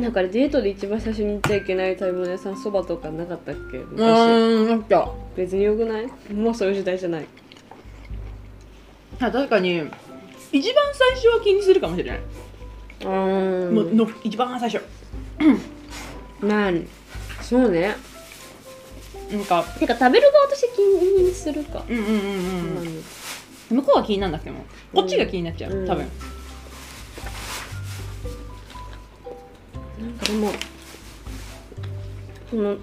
なんかデートで一番最初に行っちゃいけない食べ物屋さんそばとかなかったっけ？う昔。ーんなんか。別によくない？もうそういう時代じゃない。あ確かに。一番最初は気にするかもしれない、うーん。もうの一番最初。まあそうね。なんか。てか食べる側として気にするか、うんうんうんうん向こうは気にならなくても。こっちが気になっちゃう、うん。多分。なんもその好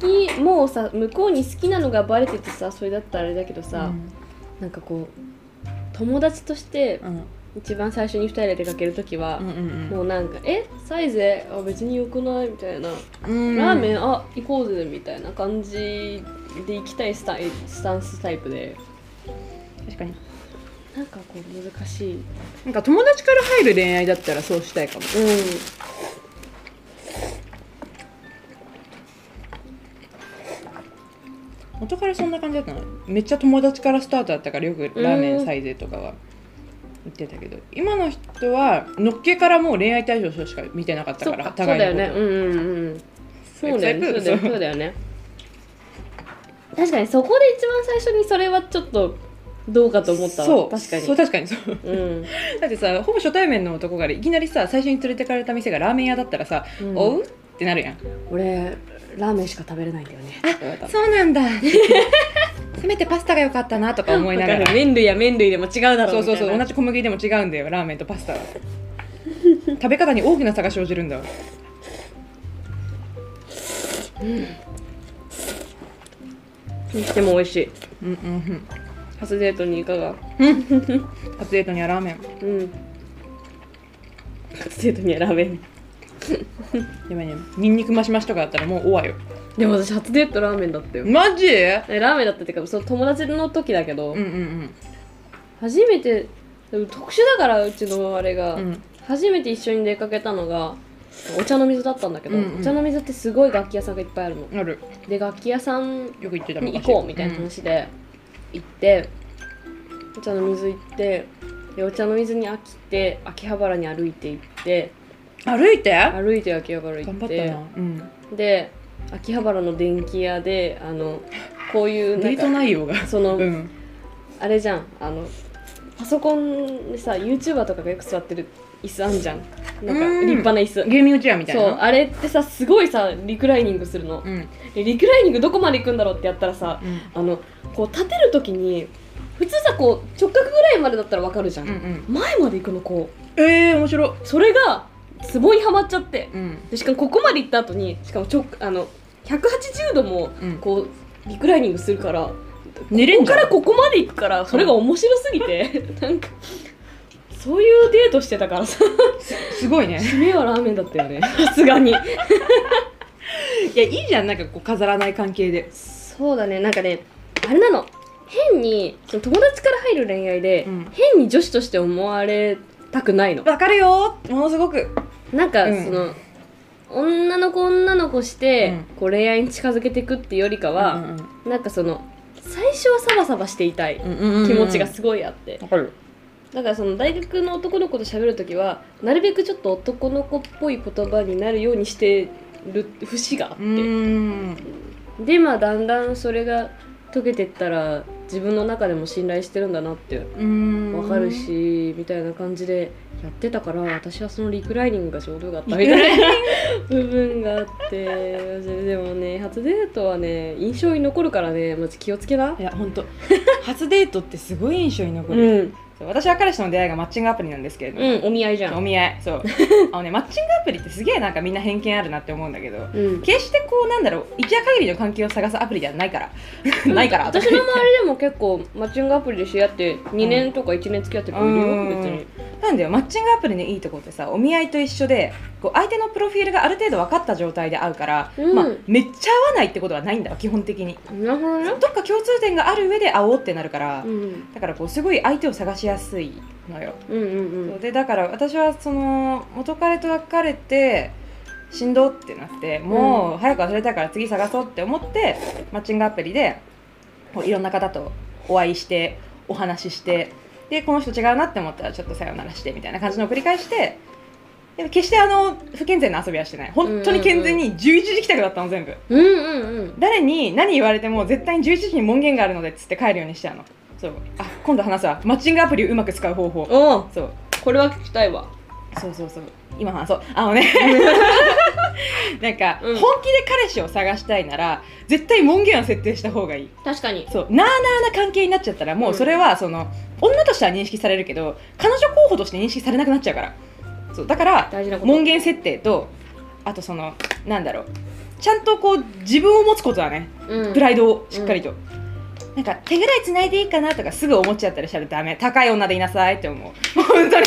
きもうさ向こうに好きなのがバレててさそれだったらあれだけどさ、なんかこう友達としてうん。うん一番最初に2人で出かける時はうんう、んもうなんか「えサイゼ？あ別によくない?」みたいな「うん。ラーメン？あ行こうぜ」みたいな感じで行きたいスタイスタンスタイプで。確かに。なんかこう難しい。なんか友達から入る恋愛だったらそうしたいかも。う元からそんな感じだったの？めっちゃ友達からスタートだったからよくラーメンサイゼとかは。言ってたけど。今の人はのっけからもう恋愛対象しか見てなかったからんそっかそうだよね。うんうんうんそうだよね。そうだよね。確かにそこで一番最初にそれはちょっとどうかと思ったわ。そう。確かに。そう確かにそう。うん。だってさほぼ初対面の男からいきなりさ最初に連れてかれた店がラーメン屋だったらさ「うん。おう?」ってなるやん。俺ラーメンしか食べれないんだよね。って言われたそうなんだ。せめてパスタが良かったなとか思いながら。る麺類や麺類でも違うだろそうそうそうみたいな同じ小麦でも違うんだよラーメンとパスタは食べ方に大きな差が生じるんだわでも美味しい。うんうんうん。初デートにいかが？初デートにはラーメン。うん。初デートにはラーメンでもね。ニンニクマシマシとかだったらもうおわよ。でも私初デートラーメンだったよ。マジ？えラーメンだったっていうかその友達の時だけど、うんうん初めてでも特殊だからうちのあれが、うん。うん初めて一緒に出かけたのがお茶の水だったんだけど、うんうん。お茶の水ってすごい楽器屋さんがいっぱいあるの。ある。で楽器屋さんよく言ってたに行こうみたいな話で行って、お茶の水行ってでお茶の水に飽きて秋葉原に歩いて行ってうん歩いて？歩いて秋葉原行っ頑張ってで秋葉原の電気屋であのこういうデート内容が。その、うん。あれじゃん。あのパソコンでさ YouTuber とかがよく座ってる椅子あんじゃん。なんかうん。立派な椅子。ゲーミングチェアみたいそうなあれってさすごいさリクライニングするの、うん。でリクライニングどこまで行くんだろうってやったらさうん。あのこう立てる時に普通さこう直角ぐらいまでだったらわかるじゃん、うんうん。前まで行くのこえー、面白。うそれがツボにはまっちゃって。うん。でしかもここまで行った後にしかもちょあの180度もうん。こうリクライニングするからここ寝れんじゃん。からここまで行くからそれが面白すぎて なんかそういうデートしてたからさ。すごいね。締めはラーメンだったよね。さすがに。いやいいじゃん。なんかこう飾らない関係で。そうだね。なんかねあれなの。変にその友達から入る恋愛で、うん。変に女子として思われたくないの。わかるよ。ものすごくなんかうん。その、女の子女の子して、うん。こう恋愛に近づけていくっていうよりかは、なんかその最初はサバサバしていたい気気持ちがすごいあって、わかる。だからその大学の男の子と喋るときはなるべくちょっと男の子っぽい言葉になるようにしてる節があっうて、ん。でまあだんだんそれが解けてったら自分の中でも信頼してるんだなってうん。わかるしみたいな感じでやってたから私はそのリクライニングがちょうどよかったみたいな 部分があってでもね初デートはね印象に残るからねまず気をつけな。いや本当初デートってすごい印象に残うる、う私は彼氏との出会いがマッチングアプリなんですけれども、うん、お見合いじゃん。お見合い。そう。あのねマッチングアプリってすげえなんかみんな偏見あるなって思うんだけどうん。決してこうなんだろう一夜限りの関係を探すアプリではないから ないから。私の周りでも結構マッチングアプリで知り合って2年とか1年付き合ってる子いるよ、うん。別になんだよマッチングアプリのいいとこってさお見合いと一緒でこう相手のプロフィールがある程度分かった状態で会うから、うん。まあ、めっちゃ合わないってことはないんだわ基本的に。なるほどね。どっか共通点がある上で会おうってなるから、うん。だからこうすごい相手を探しやすいのよ、うんうんそうでだから私はその元彼と別れてしんどってなってもう早く忘れたいから次探そうって思ってマッチングアプリでこういろんな方とお会いしてお話ししてでこの人違うなって思ったらちょっとさよならしてみたいな感じのを繰り返してでも決してあの不健全な遊びはしてない。本当に健全に11時帰宅だったの全部。うんうんうん。誰に何言われても絶対に11時に門限があるのでっつって帰るようにしてあの。そう。あ今度話すわ。マッチングアプリをうまく使う方法。そう。これは聞きたいわ。そうそうそう。今話そう。あのね。なんか、うん。本気で彼氏を探したいなら絶対門限を設定した方がいい。確かに。そう。なあなあな関係になっちゃったらもうそれはその、女としては認識されるけど彼女候補として認識されなくなっちゃうから。そうだから門限設定とあとそのなんだろう。ちゃんとこう自分を持つことはね。うん。プライドをしっかりと、なんか手ぐらい繋いでいいかなとかすぐ思っちゃったりしたらダメ。高い女でいなさいって思う本当に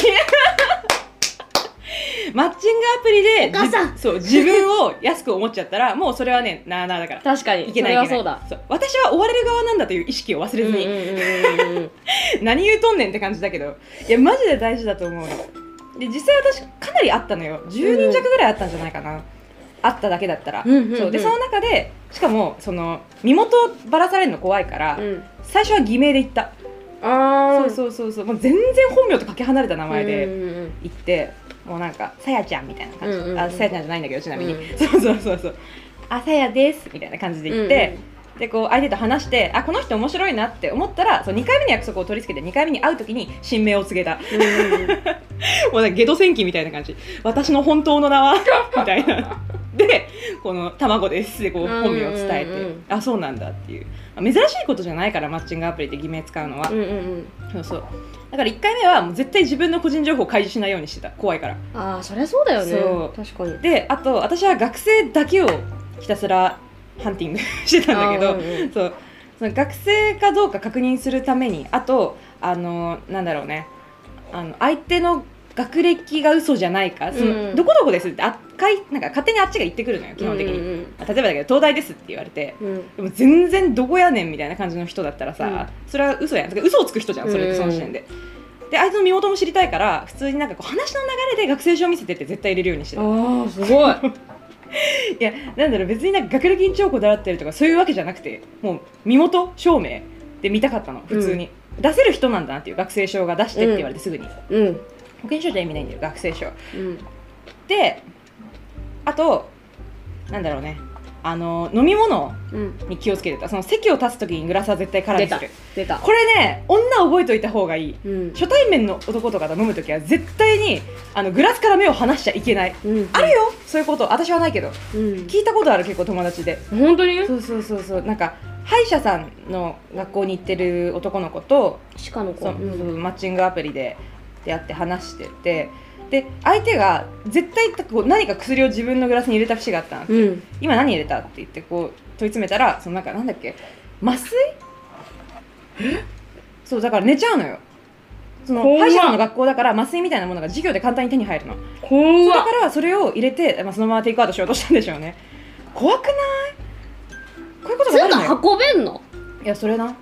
マッチングアプリでお母さん。じそう自分を安く思っちゃったら もうそれはねなあなあだから。確かに。いけないいけない。それはそうだ。そう。私は追われる側なんだという意識を忘れずに、何言うとんねんって感じだけど。いやマジで大事だと思う。ので実際私かなりあったのよ。10人弱ぐらいあったんじゃないかな、あっただけだったら、うんうんうんそう。でその中でしかもその身元をばらされるの怖いから、うん。最初は偽名で行った。ああそうそうそうそう。もう全然本名とかけ離れた名前で行って、もうなんか「さやちゃん」みたいな感じ、うんうんうんあさやちゃんじゃないんだけどちなみに、うん。そうそうそうそう「あさやです」みたいな感じで言って、でこう相手と話してあこの人面白いなって思ったらそう2回目の約束を取り付けて2回目に会う時に新名を告げた。うんうんうん。もうなんかゲド戦記みたいな感じ。私の本当の名は？みたいな。で この「卵です」でこううんうんうん本名を伝えて、あそうなんだっていう。あ珍しいことじゃないからマッチングアプリで偽名使うのは、うんうんうん。そうそう。だから1回目はもう絶対自分の個人情報を開示しないようにしてた。怖いから。ああそりゃそうだよね。そう。確かに。であと私は学生だけをひたすらハンティングしてたんだけど、うんうん。そう。その学生かどうか確認するためにあとあのなんだろうね。あの相手の学歴が嘘じゃないか。その、うん。どこどこですってあかいなんか勝手にあっちが言ってくるのよ基本的に、うん。うんあ例えばだけど東大ですって言われてうん。でも全然どこやねんみたいな感じの人だったらさ、うん。それは嘘やん。嘘をつく人じゃんそれってその時点で、で相手の身元も知りたいから普通になんかこう話の流れで学生証見せてって絶対入れるようにしてた。ああすごい。いやなんだろう別になんか学歴に超こだわってるとかそういうわけじゃなくてもう身元証明で見たかったの普通に、出せる人なんだなっていう学生証が出してって言われてすぐに、うん保険証じゃ意味ないんだよ学生証。うん。であとなんだろうね。あの飲み物うん。に気をつけてた。その席を立つ時にグラスは絶対空にする。出た。これね女覚えといた方がいい。うん。初対面の男とかと飲む時は絶対にあのグラスから目を離しちゃいけない。うん。あるよそういうこと。私はないけど。うん。聞いたことある結構友達で。本当に？そうそうそうそう。なんか歯医者さんの学校に行ってる男の子と鹿の子。マッチングアプリで出会って話しててで相手が絶対こう何か薬を自分のグラスに入れた節があったの、うん。今何入れたって言ってこう問い詰めたらそのなんかなんだっけ麻酔？そうだから寝ちゃうのよ。その歯医者さんの学校だから麻酔みたいなものが授業で簡単に手に入るの。そだからそれを入れて、まあ、そのままテイクアウトしようとしたんでしょうね。怖くない？こういうことがあるのよ。運べんの？いやそれな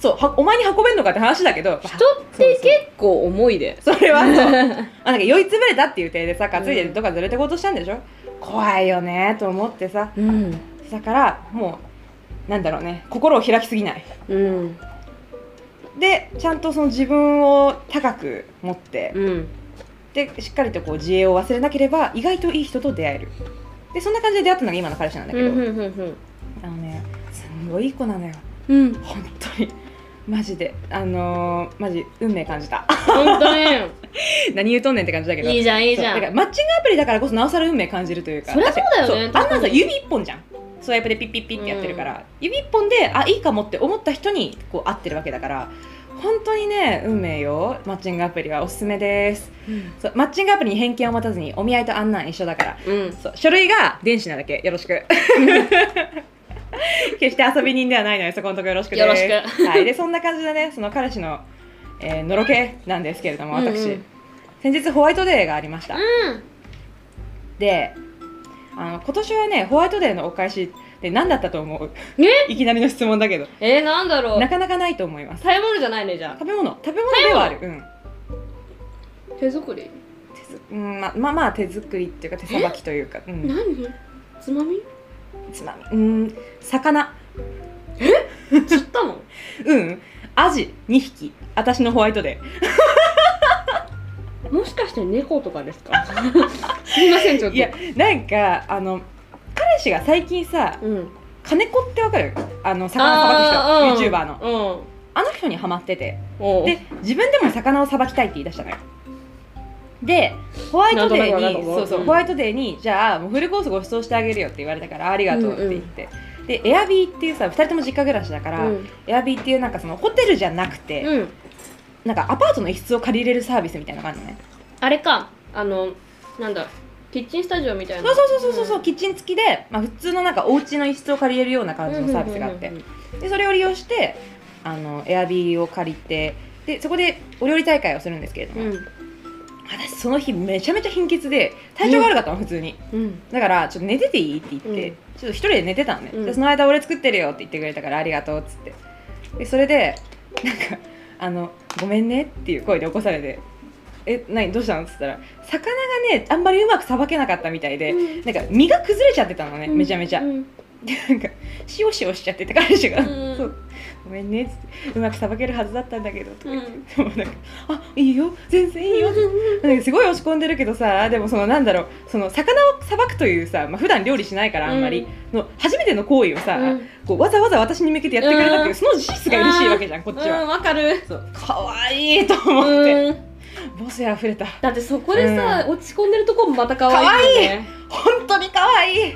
そうはお前に運べんのかって話だけど人って結構重いで。それはそう。あなんか酔いつぶれたっていう体でさ担いでどっかずれてこうとしたんでしょ、怖いよねと思ってさ。うん。だからもうなんだろうね。心を開きすぎない。うん。でちゃんとその自分を高く持って、うん。でしっかりとこう自衛を忘れなければ意外といい人と出会える。でそんな感じで出会ったのが今の彼氏なんだけど、うんうんうん。あのねすんごいいい子なのよ。うん。本当にマジで。あのー、マジ運命感じた。本当に 何言うとんねんって感じだけど。いいじゃんいいじゃん。そうだからマッチングアプリだからこそなおさら運命感じるというか。そりゃそうだよね。ってそうあんなさ指一本じゃん。スワイプでピッピッピッってやってるから、指一本であいいかもって思った人にこう会ってるわけだから。本当にね運命よ。マッチングアプリはおすすめです。そうマッチングアプリに偏見を持たずにお見合いと案内一緒だから。うん。そう書類が電子なだけ。よろしく 決して遊び人ではないのでそこのところよろしくよろしく。はい、でそんな感じでねその彼氏の、えーのろけなんですけれども私、うんうん。先日ホワイトデーがありました、うん。であの今年はねホワイトデーのお返しって何だったと思う？え いきなりの質問だけど。えー、なんだろう。なかなかないと思います。食べ物じゃないねじゃ食べ物。食べ物ではある。うん。あ手作り？手ずうんままあまあ手作りっていうか手さばきというか、うん、何？つまみ？つまみ。うん。魚。釣ったの？うん。アジ。2匹。私のホワイトデー。もしかして猫とかですか？すみませんちょっと。いやなんかあの彼氏が最近さうん。金子ってわかる？あの魚さばく人。YouTuber の。のあの人にハマってて。うんで自分でも魚をさばきたいって言い出したのよでホワイトデーにそうそう、うん。ホワイトデーにじゃあもうフルコースご馳走してあげるよって言われたからありがとうって言って、でエアビーっていうさ2人とも実家暮らしだから、うん。エアビーっていうなんかそのホテルじゃなくて、うん。なんかアパートの一室を借りれるサービスみたいなのがあるのね。あれかあのなんだキッチンスタジオみたいな。そうそうそうそうそう、キッチン付きで、まあ、普通のなんかお家の一室を借りれるような感じのサービスがあって、うんうんうん。でそれを利用してあのエアビーを借りてでそこでお料理大会をするんですけれども、うん私その日めちゃめちゃ貧血で体調が悪かったの、普通に。うん。だからちょっと寝てていいって言って、うん。ちょっと一人で寝てたのね、うん。でその間俺作ってるよって言ってくれたからありがとうっつって。でそれでなんかあの「ごめんね」っていう声で起こされて「え何どうしたの?」っつったら魚がねあんまりうまくさばけなかったみたいで、うん。なんか身が崩れちゃってたのね、めちゃめちゃ、うん。でなんか塩塩しちゃってて彼氏が、うん。そうごめんねっつってうまくさばけるはずだったんだけどとかうん。でもなんか「あいいよ。全然いいよ」なんかすごい落ち込んでるけどさでもそのなんだろうその魚をさばくというさ、まあ普段料理しないからあんまり、の初めての行為をさ、うん。こうわざわざ私に向けてやってくれたっていう、うん。その事実が嬉しいわけじゃんこっちうんは、わかる。そう。かわいいと思って、うん。母性あふれた。だってそこでさ、落ち込んでるとこもまた可愛いよね。本当にかわいい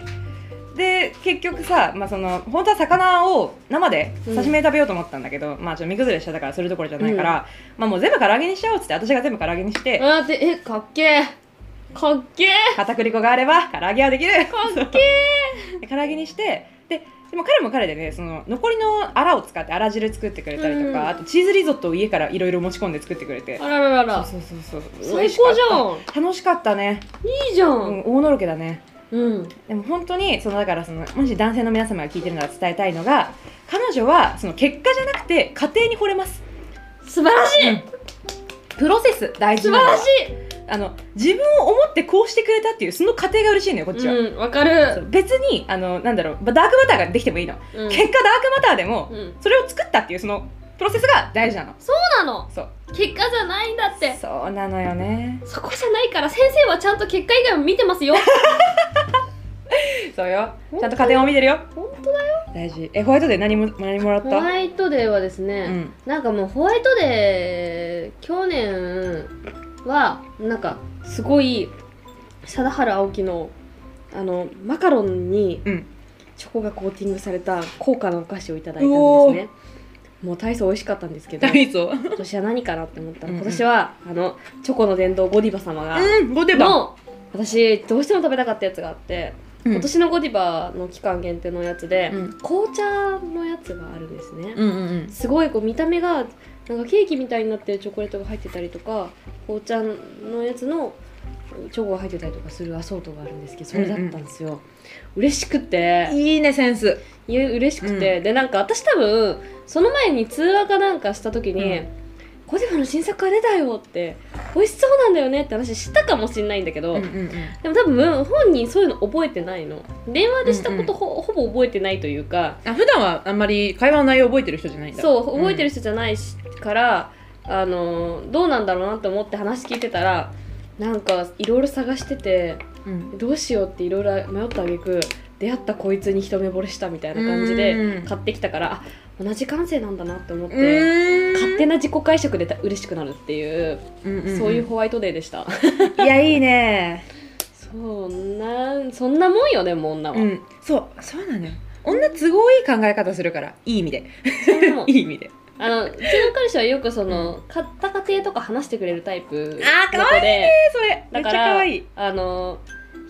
で結局さ、まあ、その本当は魚を生で刺身で食べようと思ったんだけど、まあちょっと身崩れしちゃったからするどころじゃないから、まあもう全部唐揚げにしちゃおうっつって私が全部唐揚げにしてあーでえかっけえかっけえ片栗粉があれば唐揚げはできる。かっけえ で唐揚げにしてででも彼も彼でねその残りのアラを使ってあら汁作ってくれたりとか、うんあとチーズリゾットを家からいろいろ持ち込んで作ってくれて。あらららら。そうそうそうそう。最高じゃん。ん楽しかったね、いいじゃうんん、大のろけだねうん。でも本当にそのだからそのもし男性の皆様が聞いてるなら伝えたいのが彼女はその結果じゃなくて家庭に惚れます。素晴らしい、うん。プロセス大事素なのは晴らしい。あの自分を思ってこうしてくれたっていうその過程が嬉しいのよこっちは、うんわかそるう。別にあのなんだろうダークマターができてもいいの、うん。結果ダークマターでも、うん。それを作ったっていうそのプロセスが大事なの。そうなの。そう。結果じゃないんだって。そうなのよね。そこじゃないから先生はちゃんと結果以外も見てますよ。そうよ。ちゃんと家庭も見てるよ。本当だよ。大事。えホワイトデー何も何もらった？ホワイトデーはですね、うん。なんかもうホワイトデー去年はなんかすごい貞治青木のあのマカロンにうん。チョコがコーティングされた高価なお菓子をいただいたんですねもう大層美味しかったんですけど何そう今年は何かなって思ったらうんうん。今年はあのチョコの殿堂ゴディバ様がうんゴディバ。の私どうしても食べたかったやつがあってうん。今年のゴディバの期間限定のやつでうん。紅茶のやつがあるんですね。うんうんうん。すごいこう見た目がなんかケーキみたいになってるチョコレートが入ってたりとか紅茶のやつのチョコが入ってたりとかするアソートがあるんですけどそれだったんですよ、嬉しくて。いいねセンス。いや嬉しくて、でなんか私多分その前に通話かなんかした時に、うんゴディバの新作が出たよって美味しそうなんだよねって話したかもしれないんだけど、うんうんうん。でも多分本人そういうの覚えてないの。電話でしたことほ,、ほぼ覚えてないというかあ普段はあんまり会話の内容覚えてる人じゃないんだ。そう覚えてるる人じゃないし、からあのどうなんだろうなと思って話聞いてたらなんかいろいろ探しててうん。どうしようっていろいろ迷ったあげく出会ったこいつに一目惚れしたみたいな感じうでん。買ってきたからあ同じ感性なんだなって思って、うん。勝手な自己解釈でた嬉しくなるっていう、うんうんうん。そういうホワイトデーでした。いやいいね。そんなそんなもんよでも女は、うん。そうそうなのよ。女都合いい考え方するからいい意味で。いい意味であのうちの彼氏はよくその、買った家庭とか話してくれるタイプあーの子でえそれ。めっちゃだから可愛い。あの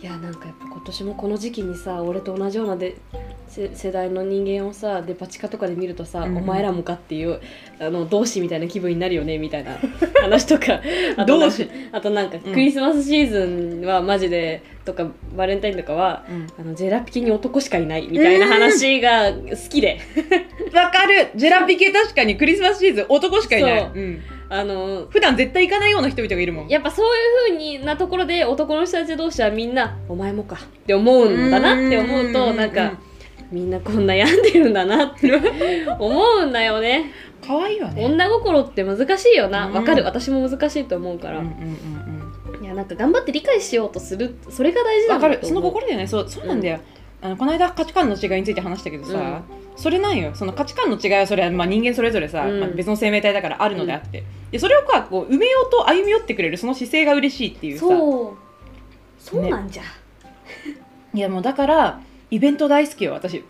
いやなんかやっぱ今年もこの時期にさ俺と同じようなでせ世代の人間をさデパ地下とかで見るとさ、うん。うんお前らもかっていうあの同志みたいな気分になるよねみたいな 話とか。あとなんか同志。あとなんかうん。クリスマスシーズンはマジでとかバレンタインとかはうん。あのジェラピケに男しかいないみたいな話が好きで。わかる。ジェラピケ確かにクリスマスシーズン男しかいない。ん。あの普段絶対行かないような人々がいるもん。やっぱそういう風になところで男の人たち同士はみんな「お前もか」って思うんだなって思うとなんかみんなこんな病んでるんだなって 思うんだよね。可愛いわね。女心って難しいよな。うん。わかる。私も難しいと思うから、うんうんうんうんやなんか頑張って理解しようとするそれが大事だと思う。かる。その心だよね。そうそうなんだよ、あのこの間価値観の違いについて話したけどさ、それなんよ。その価値観の違いはそれはまあ人間それぞれさ、うん。まあ、別の生命体だからあるのであって、でそれをこうこう埋めようと歩み寄ってくれるその姿勢が嬉しいっていうさ。そう。そうなんじゃ、いやもうだからイベント大好きよ私。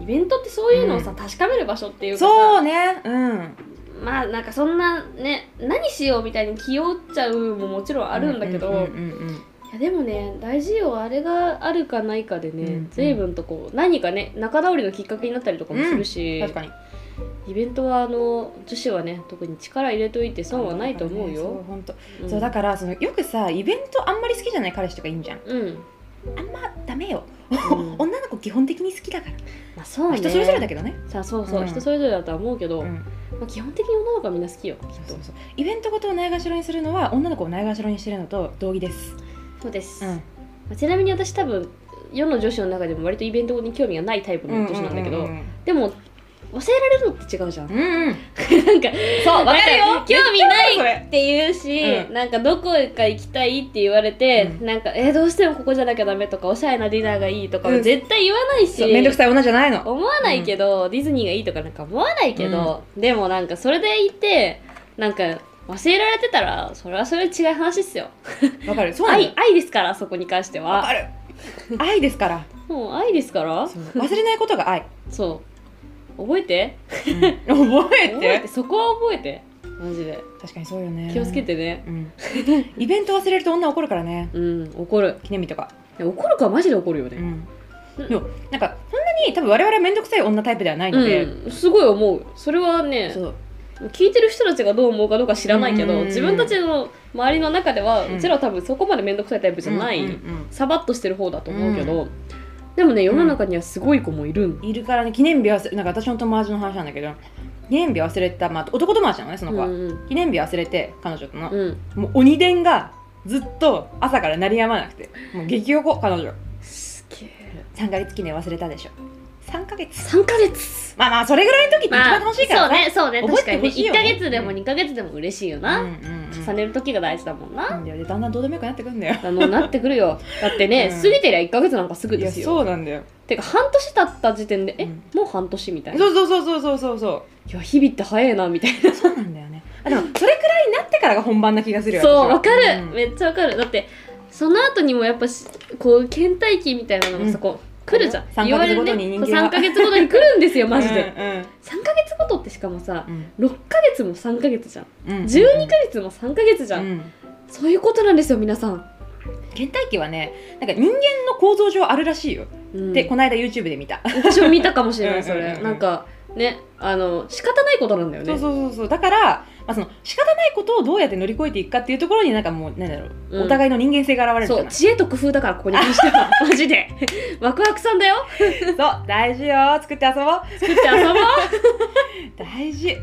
イベントってそういうのをさ、う確かめる場所っていうかさ。そうね。うん。まあなんかそんなね何しようみたいに気負っちゃうももちろんあるんだけど、うんうんうんいやでもね大事よあれがあるかないかでね、うんうん。随分とこう何かね仲直りのきっかけになったりとかもするうん。し、確かに。イベントはあの女子はね特に力入れといて損はないと思うそうよ。本当、ん。そうだからそのよくさイベントあんまり好きじゃない彼氏とかいいんじゃん。うん、あんまダメよ、うん。女の子基本的に好きだから、まあそうね。まあ人それぞれだけどね、さあそうそう、うん。人それぞれだとは思うけど、うん。まあ、基本的に女の子はみんな好きよきっと。そうそうイベントごとをないがしろにするのは女の子をないがしろにしてるのと同義です、そうです、うん。まあちなみに私多分世の女子の中でも割とイベントに興味がないタイプの女子なんだけど、うん。でも忘れられるのって違うじゃん、うんうん、なんかそうわかるよ。興味ないって言うし、うんなんかどこか行きたいって言われて、うん。なんかえーどうしてもここじゃなきゃダメとかおしゃれなディナーがいいとか絶対言わないし、そうめんどくさい女じゃないの。思わないけど、ディズニーがいいとかなんか思わないけど、でもなんかそれでいてなんか忘れられてたらそれはそれで違う話っすよ。わかる。そう愛愛ですからそこに関しては。わかる。愛ですから。もう愛ですから。忘れないことが愛、そう覚えて？うん。覚え覚えて。てそこは覚えて？マジで。確かにそうよね。気をつけてね。うん、イベント忘れると女怒るからね。うん怒る。記念日とか、怒るか？マジで怒るよね。うん、でもなんかそんなに多分我々は面倒くさい女タイプではないので、うん、すごい思う。それはね聞いてる人たちがどう思うかどうか知らないけど、うん。自分たちの周りの中では、ううんちらは多分そこまで面倒くさいタイプじゃない、うんうんうんサバッとしてる方だと思うけど、でもね世の中にはすごい子もいるん、いるからね記念日忘れなんか私の友達の話なんだけど記念日忘れた、まあ、男友達なのねその子は、うん記念日忘れて彼女との、うん、もう鬼伝がずっと朝から鳴りやまなくてもう激横彼女。すげえ。3ヶ月記念忘れたでしょ3ヶ月。3ヶ月。まあまあそれぐらいの時って一番楽しいからそうねそうね。確かにね1てほしいよヶ月でも2ヶ月でも嬉しいよな、うんうんうん。重ねる時が大事だもんな、なんだよでだんだんどうでもよくなってくんだよ。あのなってくるよ。だってね、うん。過ぎてりゃ1ヶ月なんかすぐですよ。そうなんだよ。てか半年経った時点で、えうん。もう半年みたいな。そうそうそうそうそうそうそいや日々って早いなみたいな。うそうなんだよね。あでもそれくらいになってからが本番な気がするよそうわかる、うん。めっちゃわかる。だってその後にもやっぱしこう倦怠期みたいなのがさ、うん。こう来るじゃん。三ヶ月ごとに人間は3ヶ月ごとに来るんですよ マジで、うんうん3ヶ月ごとってしかもさうん。6ヶ月も3ヶ月じゃん。うん。12ヶ月も3ヶ月じゃん、うん。そういうことなんですよ皆さん、倦怠期はねなんか人間の構造上あるらしいよ、うん。でこの間 YouTube で見た、私も見たかもしれないそれうんうんうん。なんかねあの仕方ないことなんだよね。そうそうそうそう。だから、まあ、その仕方ないことをどうやって乗り越えていくかっていうところになんかもうなんだろう、うん。お互いの人間性が現れるそう知恵と工夫だからここに関しては マジで。ワクワクさんだよ。そう大事よ。作って遊ぼう。作って遊ぼう。大事